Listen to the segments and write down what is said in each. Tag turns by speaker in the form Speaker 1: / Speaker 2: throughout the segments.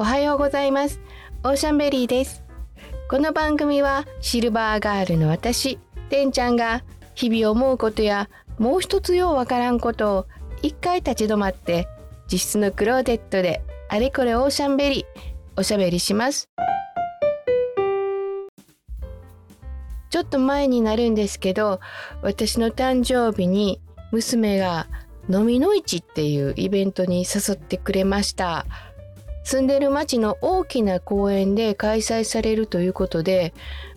Speaker 1: おはようございます。オーシャンベリーです。この番組はシルバーガールの私てんちゃんが日々思うことやもう一つようわからんことを一回立ち止まって自室のクローゼットであれこれオーシャンベリーおしゃべりします。ちょっと前になるんですけど私の誕生日に娘が飲みの市っていうイベントに誘ってくれました。住んでる町の大きな公園で開催されるということで、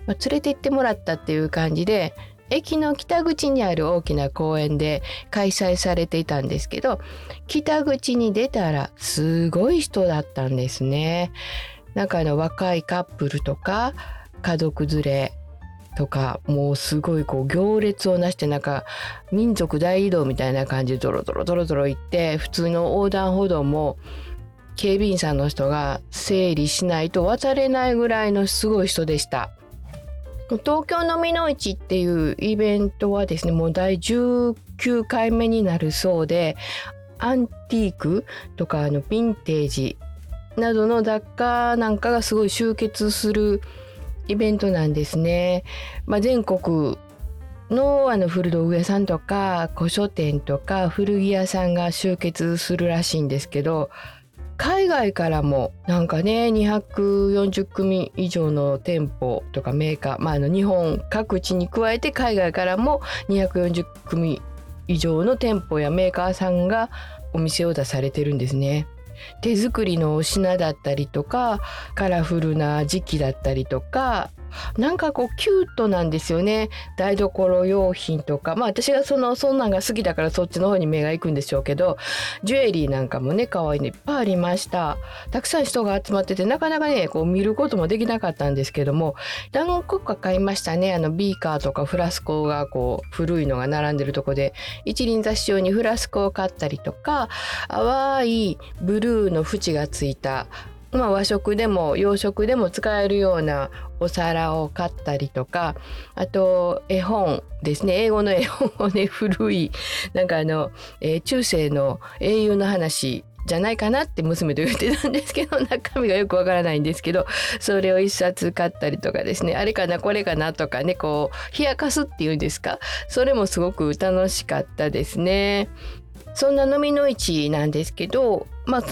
Speaker 1: まあ、連れて行ってもらったっていう感じで駅の北口にある大きな公園で開催されていたんですけど北口に出たらすごい人だったんですね。なんかあの若いカップルとか家族連れとかもうすごいこう行列をなしてなんか民族大移動みたいな感じでドロドロドロドロ行って普通の横断歩道も警備員さんの人が整理しないと渡れないぐらいのすごい人でした。東京のみの市っていうイベントはですねもう第19回目になるそうでアンティークとかあのヴィンテージなどの雑貨なんかがすごい集結するイベントなんですね。まあ、全国のあの古道具屋さんとか古書店とか古着屋さんが集結するらしいんですけど海外からもなんかね240組以上の店舗とかメーカー、まあ、あの日本各地に加えて海外からも240組以上の店舗やメーカーさんがお店を出されてるんですね。手作りの品だったりとかカラフルな時期だったりとかなんかこうキュートなんですよね。台所用品とか。まあ私がそのそんなんが好きだからそっちの方に目が行くんでしょうけどジュエリーなんかもね可愛いのいっぱいありました。たくさん人が集まっててなかなかねこう見ることもできなかったんですけども何個か買いましたね。あのビーカーとかフラスコがこう古いのが並んでるとこで一輪挿し用にフラスコを買ったりとか淡いブルーの縁がついたまあ、和食でも洋食でも使えるようなお皿を買ったりとかあと絵本ですね。英語の絵本をね 古いなんかあの、えー、中世の英雄の話じゃないかなって娘と言ってたんですけど 中身がよくわからないんですけどそれを一冊買ったりとかですね。あれかなこれかなとかねこう冷やかすっていうんですか？それもすごく楽しかったですね。そんな飲みの市なんですけどまあ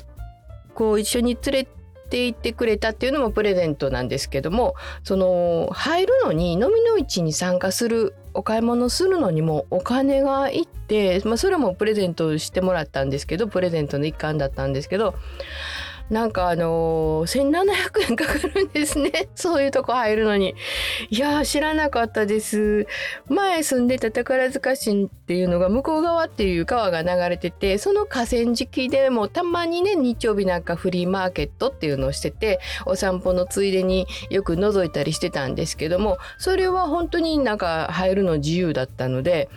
Speaker 1: こう一緒に連れって言ってくれたっていうのもプレゼントなんですけどもその入るのに飲みの市に参加するお買い物するのにもお金がいって、まあ、それもプレゼントしてもらったんですけどプレゼントの一環だったんですけどなんかあのー、1700円かかるんですね。そういうとこ入るのに。いや知らなかったです。前住んでた宝塚市っていうのが向こう側っていう川が流れててその河川敷でもたまにね日曜日なんかフリーマーケットっていうのをしててお散歩のついでによく覗いたりしてたんですけどもそれは本当になんか入るの自由だったので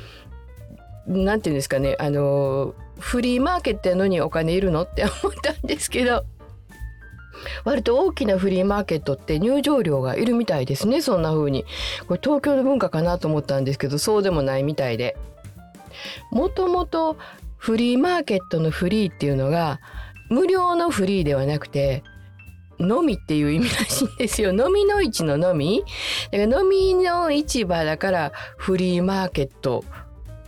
Speaker 1: 何て言うんですかねあのフリーマーケットやのにお金いるのって思ったんですけど。割と大きなフリーマーケットって入場料がいるみたいですねそんな風にこれ東京の文化かなと思ったんですけどそうでもないみたいでもともとフリーマーケットのフリーっていうのが無料のフリーではなくてのみっていう意味らしいんですよ。飲みの市ののみだから飲みの市場だからフリーマーケット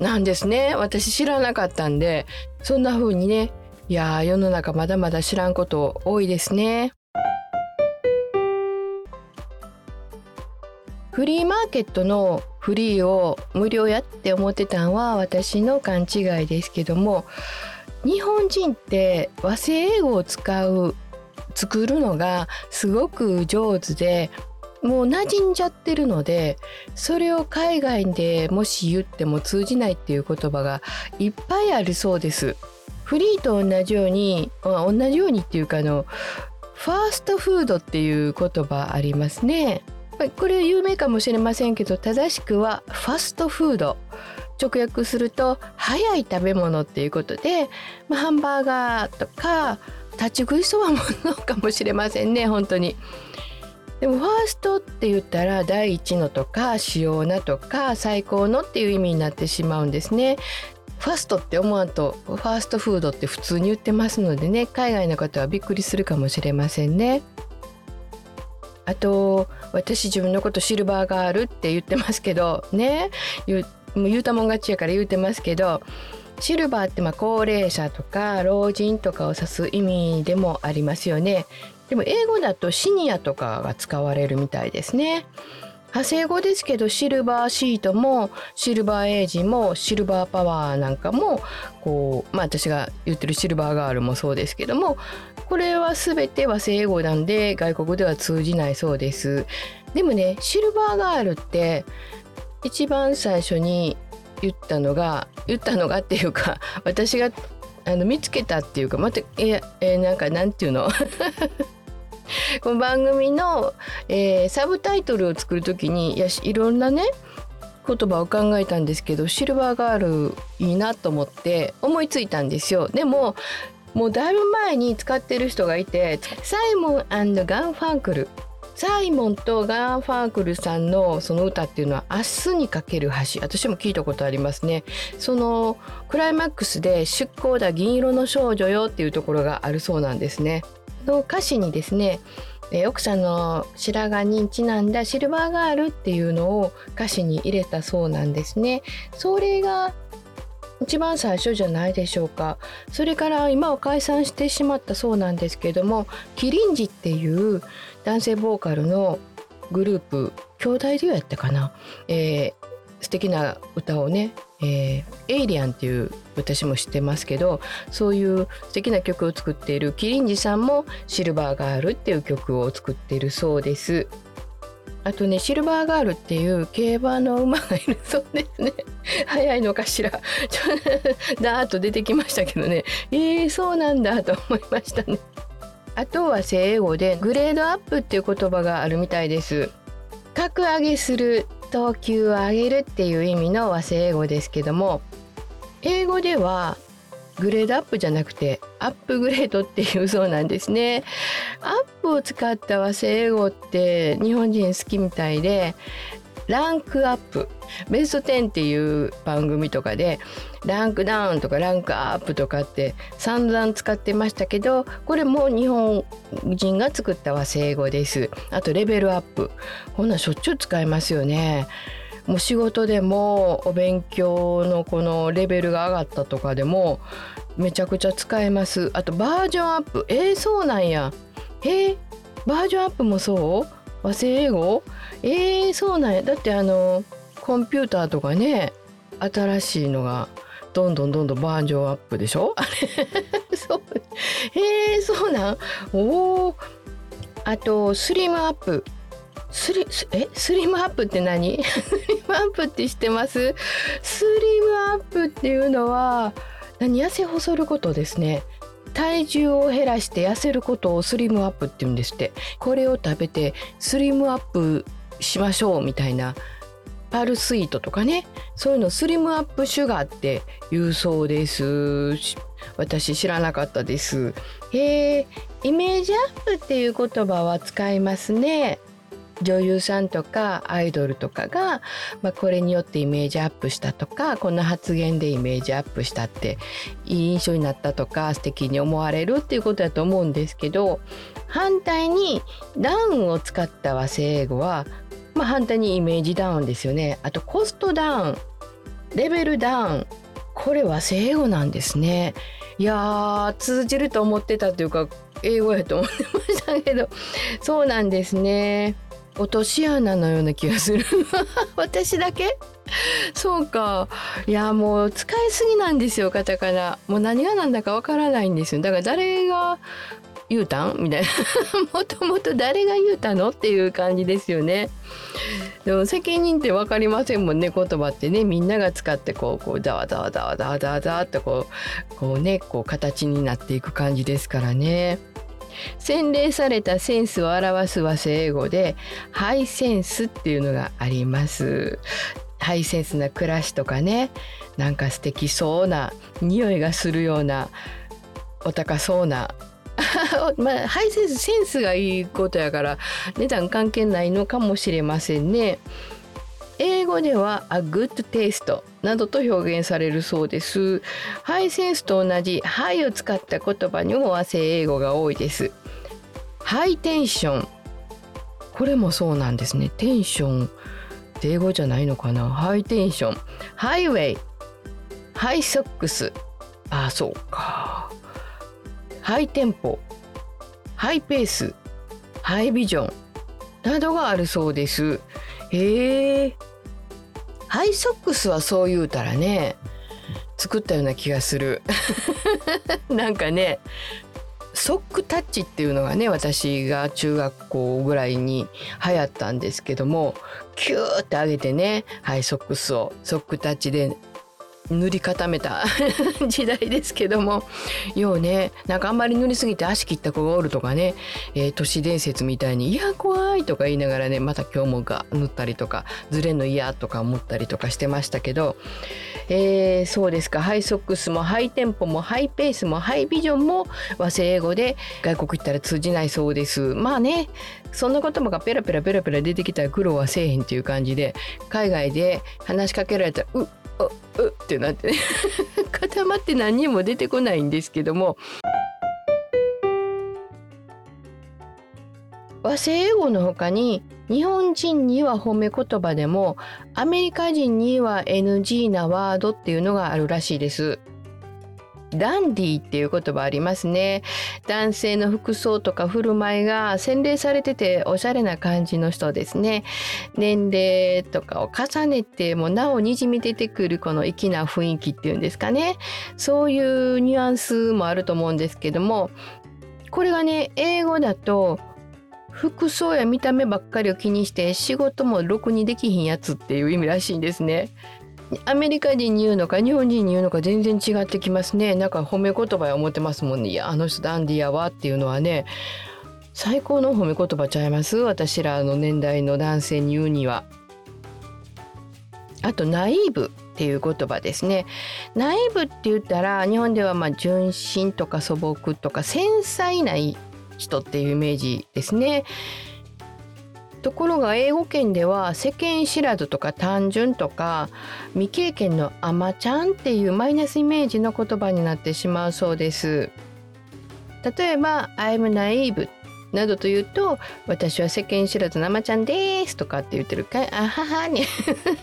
Speaker 1: なんですね。私知らなかったんで、そんな風にね、いや世の中まだまだ知らんこと多いですね。フリーマーケットのフリーを無料やって思ってたんは私の勘違いですけども日本人って和製英語を使う作るのがすごく上手でもう馴染んじゃってるのでそれを海外でもし言っても通じないっていう言葉がいっぱいあるそうです。フリーと同じように同じようにっていうかあのファーストフードっていう言葉ありますね。これ有名かもしれませんけど正しくはファストフード直訳すると早い食べ物っていうことで、まあ、ハンバーガーとか立ち食いそばものかもしれませんね本当に。でもファーストって言ったら第一のとか主要なとか最高のっていう意味になってしまうんですね。ファストって思わんとファーストフードって普通に言ってますのでね海外の方はびっくりするかもしれませんね。あと私自分のことシルバーガールって言ってますけどね言う言うたもん勝ちやから言うてますけどシルバーってまあ高齢者とか老人とかを指す意味でもありますよね。でも英語だとシニアとかが使われるみたいですね。派生語ですけどシルバーシートもシルバーエイジもシルバーパワーなんかもこうまあ私が言ってるシルバーガールもそうですけどもこれは全て和製英語なんで外国では通じないそうです。でもねシルバーガールって一番最初に言ったのが言ったのがっていうか私があの見つけたっていうかまたええなんかなんていうの？この番組の、えー、サブタイトルを作る時にいやいろんなね言葉を考えたんですけどシルバーガールいいなと思って思いついたんですよ。でももうだいぶ前に使ってる人がいてサイモンガン・ファンクル。サイモンとガン・ファンクルさんのその歌っていうのは「明日にかける橋」私も聞いたことありますね。そのクライマックスで「出航だ銀色の少女よ」っていうところがあるそうなんですね。の歌詞にですね奥さんの白髪にちなんだシルバーガールっていうのを歌詞に入れたそうなんですね。それが一番最初じゃないでしょうか。それから今は解散してしまったそうなんですけどもキリンジっていう男性ボーカルのグループ兄弟デュオやったかな、えー、素敵な歌をねえー、エイリアンっていう私も知ってますけどそういう素敵な曲を作っているキリンジさんもシルバーガールっていう曲を作っているそうです。あとねシルバーガールっていう競馬の馬がいるそうですね。早いのかしら？ちょダーッと出てきましたけどね。えー、そうなんだと思いましたね。あとは英語でグレードアップっていう言葉があるみたいです。格上げする等級を上げるっていう意味の和製英語ですけども英語ではグレードアップじゃなくてアップグレードっていうそうなんですね。アップを使った和製英語って日本人好きみたいでランクアップ。ベスト10っていう番組とかでランクダウンとかランクアップとかって散々使ってましたけどこれも日本人が作った和製語です。あとレベルアップ。こんなんしょっちゅう使いますよね。もう仕事でもお勉強のこのレベルが上がったとかでもめちゃくちゃ使えます。あとバージョンアップ。えー、そうなんや。えー、バージョンアップもそう？和製英語？えー、そうなんや。だってあのコンピューターとかね新しいのがどんどんどんどんバージョンアップでしょ？あれ。そう。えー、そうなん？おおあとスリムアップ。スリえ？スリムアップって何？スリムアップって知ってます？スリムアップっていうのは何？痩せ細ることですね。体重を減らして痩せることをスリムアップって言うんですって。これを食べてスリムアップしましょうみたいなパルスイートとかね。そういうのスリムアップシュガーって言うそうです。私知らなかったです。へえイメージアップっていう言葉は使いますね。女優さんとかアイドルとかが、まあ、これによってイメージアップしたとかこんな発言でイメージアップしたっていい印象になったとか素敵に思われるっていうことだと思うんですけど反対にダウンを使った和製英語は、まあ、反対にイメージダウンですよね。あとコストダウンレベルダウンこれ和製英語なんですね。いや通じると思ってたというか英語やと思ってましたけどそうなんですね。落とし穴のような気がする。私だけ？そうか。いやもう使いすぎなんですよカタカナ。もう何が何だかわからないんですよ。だから誰が言うたん？みたいな。もともと誰が言うたの？っていう感じですよね。でも責任って分かりませんもんね言葉ってね。みんなが使ってこうこうざわざわざわざわざわざわってこうこうねこう形になっていく感じですからね。洗練されたセンスを表す和製英語でハイセンスっていうのがあります。ハイセンスな暮らしとかねなんか素敵そうな匂いがするようなお高そうな。まあハイセンスセンスがいいことやから値段関係ないのかもしれませんね。英語では a good taste などと表現されるそうです。ハイセンスと同じハイを使った言葉にも和製英語が多いです。ハイテンション。これもそうなんですね。テンションって英語じゃないのかな。ハイテンション。ハイウェイ。ハイソックス。あそうか。ハイテンポ。ハイペース。ハイビジョン。などがあるそうです。へえハイソックスはそう言うたらね作ったような気がする。なんかねソックタッチっていうのがね私が中学校ぐらいに流行ったんですけどもキューって上げてねハイソックスをソックタッチで塗り固めた 時代ですけどもようねなんかあんまり塗りすぎて足切った子がおるとかね、えー、都市伝説みたいに「いや怖い」とか言いながらねまた今日もが塗ったりとかずれんの嫌とか思ったりとかしてましたけど、えー、そうですか。ハイソックスもハイテンポもハイペースもハイビジョンも和製英語で外国行ったら通じないそうです。まあねそんな言葉がペラペラペラペラ出てきたら苦労はせえへんっていう感じで海外で話しかけられたら「うっうってなってね 固まって何にも出てこないんですけども和製英語の他に日本人には褒め言葉でもアメリカ人には NG なワードっていうのがあるらしいです。ダンディっていう言葉ありますね。男性の服装とか振る舞いが洗練されてておしゃれな感じの人ですね。年齢とかを重ねてもなおにじみ出てくるこの粋な雰囲気っていうんですかね。そういうニュアンスもあると思うんですけども、これがね、英語だと服装や見た目ばっかりを気にして仕事もろくにできひんやつっていう意味らしいんですね。アメリカ人に言うのか日本人に言うのか全然違ってきますね。なんか褒め言葉や思ってますもんね。いやあの人ダンディやわっていうのはね。最高の褒め言葉ちゃいます？私らの年代の男性に言うには。あとナイーブっていう言葉ですね。ナイーブって言ったら日本ではまあ純真とか素朴とか繊細な人っていうイメージですね。ところが英語圏では世間知らずとか単純とか未経験のアマちゃんっていうマイナスイメージの言葉になってしまうそうです。例えば「I'm naive」などと言うと「私は世間知らずのアマちゃんです」とかって言ってるかあははに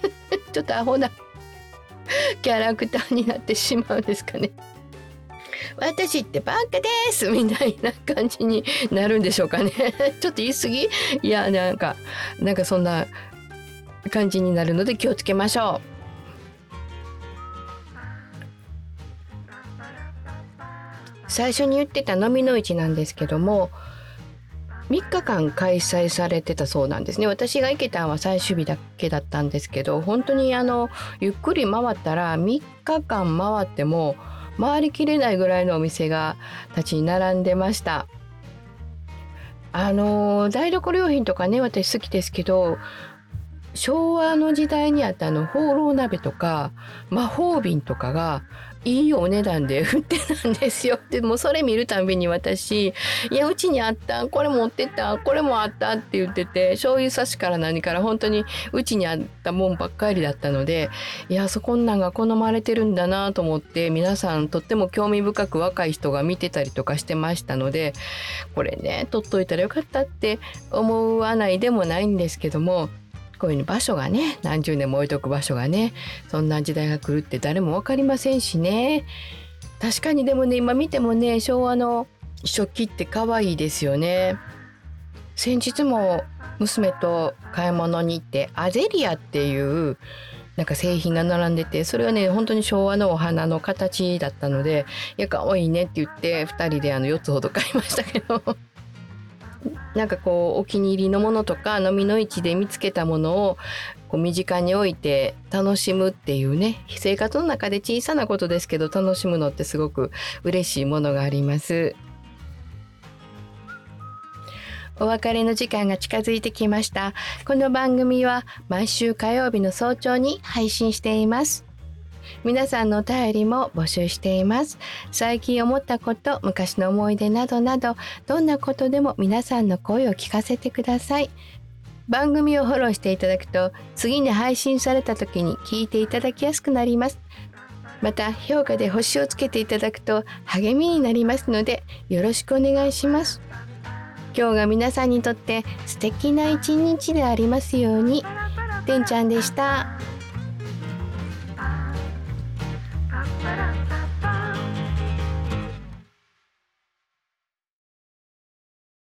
Speaker 1: ちょっとアホなキャラクターになってしまうんですかね。私ってバカです みたいな感じになるんでしょうかね。ちょっと言い過ぎ？いやなんかなんかそんな感じになるので気をつけましょう。最初に言ってた飲みの市なんですけども3日間開催されてたそうなんですね。私が行けたのは最終日だけだったんですけど本当にあのゆっくり回ったら3日間回っても回りきれないぐらいのお店が立ちに並んでました。あの台所用品とかね私好きですけど昭和の時代にあったあの放浪鍋とか魔法瓶とかがいいお値段で売ってたんですよ。でもそれ見るたびに私「いやうちにあったこれ持ってったこれもあった」って言ってて醤油差しから何から本当にうちにあったもんばっかりだったのでいやそこんなんが好まれてるんだなと思って皆さんとっても興味深く若い人が見てたりとかしてましたのでこれね取っといたらよかったって思わないでもないんですけどもこういう場所がね何十年も置いとく場所がねそんな時代が来るって誰も分かりませんしね。確かにでもね今見てもね昭和の食器って可愛いですよね。先日も娘と買い物に行ってアゼリアっていうなんか製品が並んでてそれはね本当に昭和のお花の形だったので「いや可愛いね」って言って2人であの4つほど買いましたけど。なんかこうお気に入りのものとか飲みの市で見つけたものをこう身近に置いて楽しむっていうね生活の中で小さなことですけど楽しむのってすごく嬉しいものがあります。お別れの時間が近づいてきました。この番組は毎週火曜日の早朝に配信しています。皆さんのお便りも募集しています。最近思ったこと昔の思い出などなどどんなことでも皆さんの声を聞かせてください。番組をフォローしていただくと次に配信された時に聞いていただきやすくなります。また評価で星をつけていただくと励みになりますのでよろしくお願いします。今日が皆さんにとって素敵な一日でありますように。てんちゃんでした。